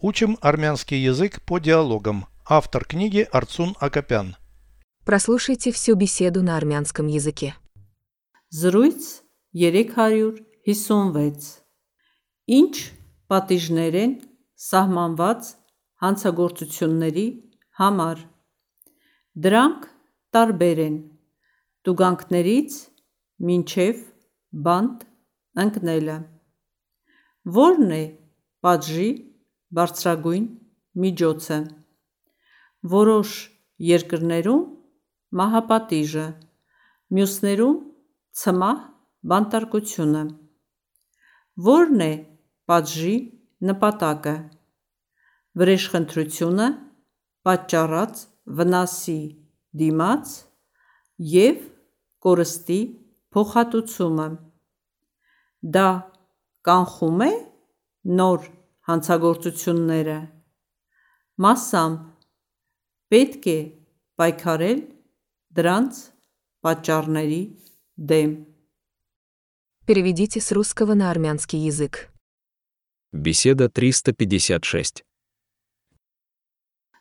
Учим армянский язык по диалогам. Автор книги Арцун Акопян. Прослушайте всю беседу на армянском языке. Զրույց 356 Ինչ պատիժներ են սահմանված հանցագործությունների համար Դրանք տարբեր են տուգանքներից մինչև բանտ ընկնելը Որն է պատժի բարձրագույն միջոցը Որոշ երկրներում մահապատիժը մյուսներում ցմահ բանտարկությունը Որն է պատժի նպատակը վրեժխնդրությունը պատճառած վնասի դիմաց և կորստի փոխհատուցումը դա կանխում է նոր հանցագործությունները մասամբ պետք է պայքարել դրանց պատճառների դեմ Переведите с русского на армянский язык. Беседа 356.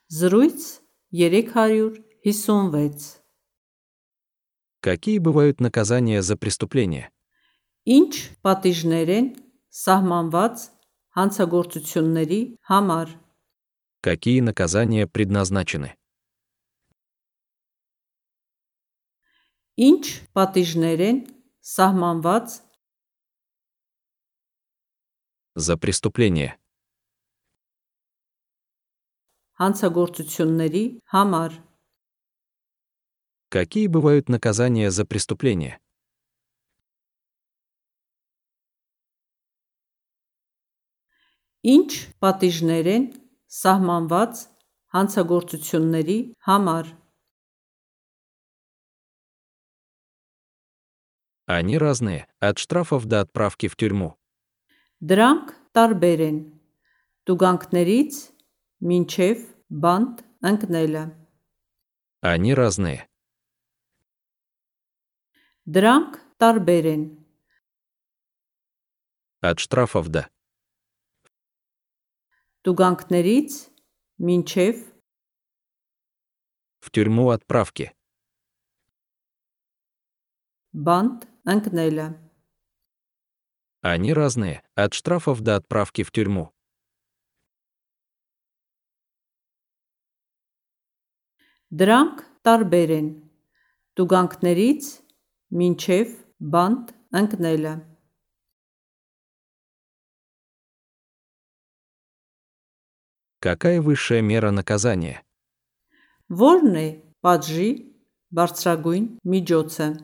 Զրույց 356 Какие бывают наказания за преступления? Ինչ պատիժներ են սահմանված հանցագործությունների համար Какие наказания предназначены? Ինչ պատիժներ են սահմանված За преступления. հանցագործությունների համար Какие бывают наказания за преступления? Ինչ պատիժներ են սահմանված հանցագործությունների համար Они разные, от штрафов до отправки в тюрьму. Դրանք տարբեր են տուգանքներից մինչև բանտ ընկնելը Они разные. Դրանք տարբեր են От штрафов до. տուգանքներից մինչև В тюрьму отправки. բանտ ընկնելը Они разные, от штрафов до отправки в тюрьму. Դրանք տարբեր են տուգանքներից մինչև բանտ ընկնելը Какая высшая мера наказания? Вольный, паджи, барцрагунь, миджоце.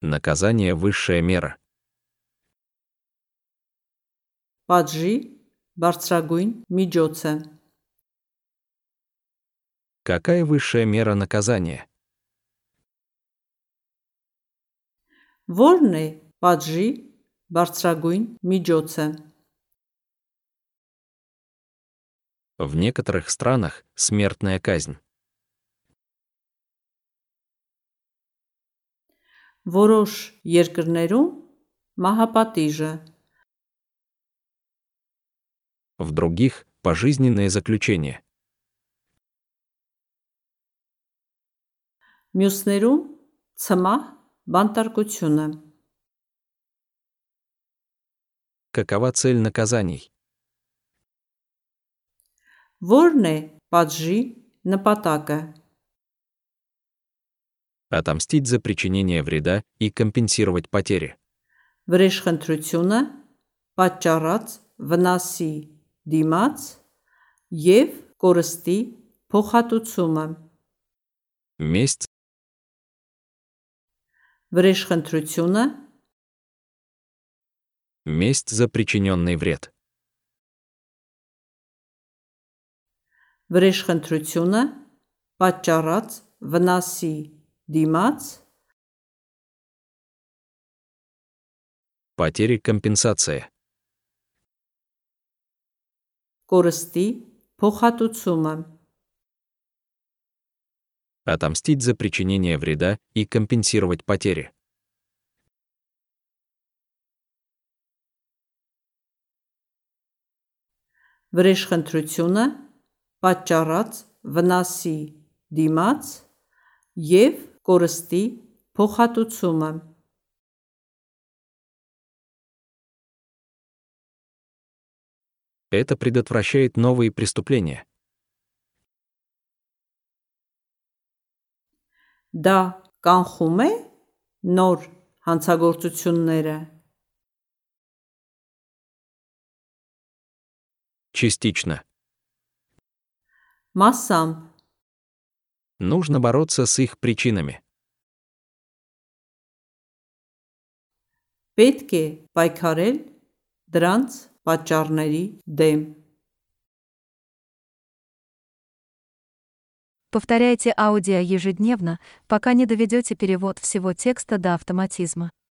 Наказание – высшая мера. Паджи, барцрагунь, миджоце. Какая высшая мера наказания? Вольный, паджи, барцрагунь, миджоце. В некоторых странах смертная казнь. Որոշ երկրներում մահապատիժը В других – пожизненное заключение. մյուսներում ցմահ բանտարկությունը Какова цель наказаний? Որն է պատժի նպատակը Отомстить за причинение вреда и компенсировать потери. վրեժխնդրությունը պատճառած վնասի դիմաց եւ կորստի փոխհատուցումը Месть վրեժխնդրությունը – месть за причиненный вред. վրեժխնդրությունը պատճառած վնասի դիմաց Потери компенсация. կորստի փոխհատուցումը Отомстить за причинение вреда и компенсировать потери. վրեժխնդրությունը, պատճառած վնասի դիմաց եւ կորստի փոխհատուցումը։ Это предотвращает новые преступления. Դա կանխում է նոր հանցագործությունները։ Частично. Մասամբ Нужно бороться с их причинами. պետք է պայքարել դրանց պատճառների դեմ։ Повторяйте аудио ежедневно, пока не доведете перевод всего текста до автоматизма.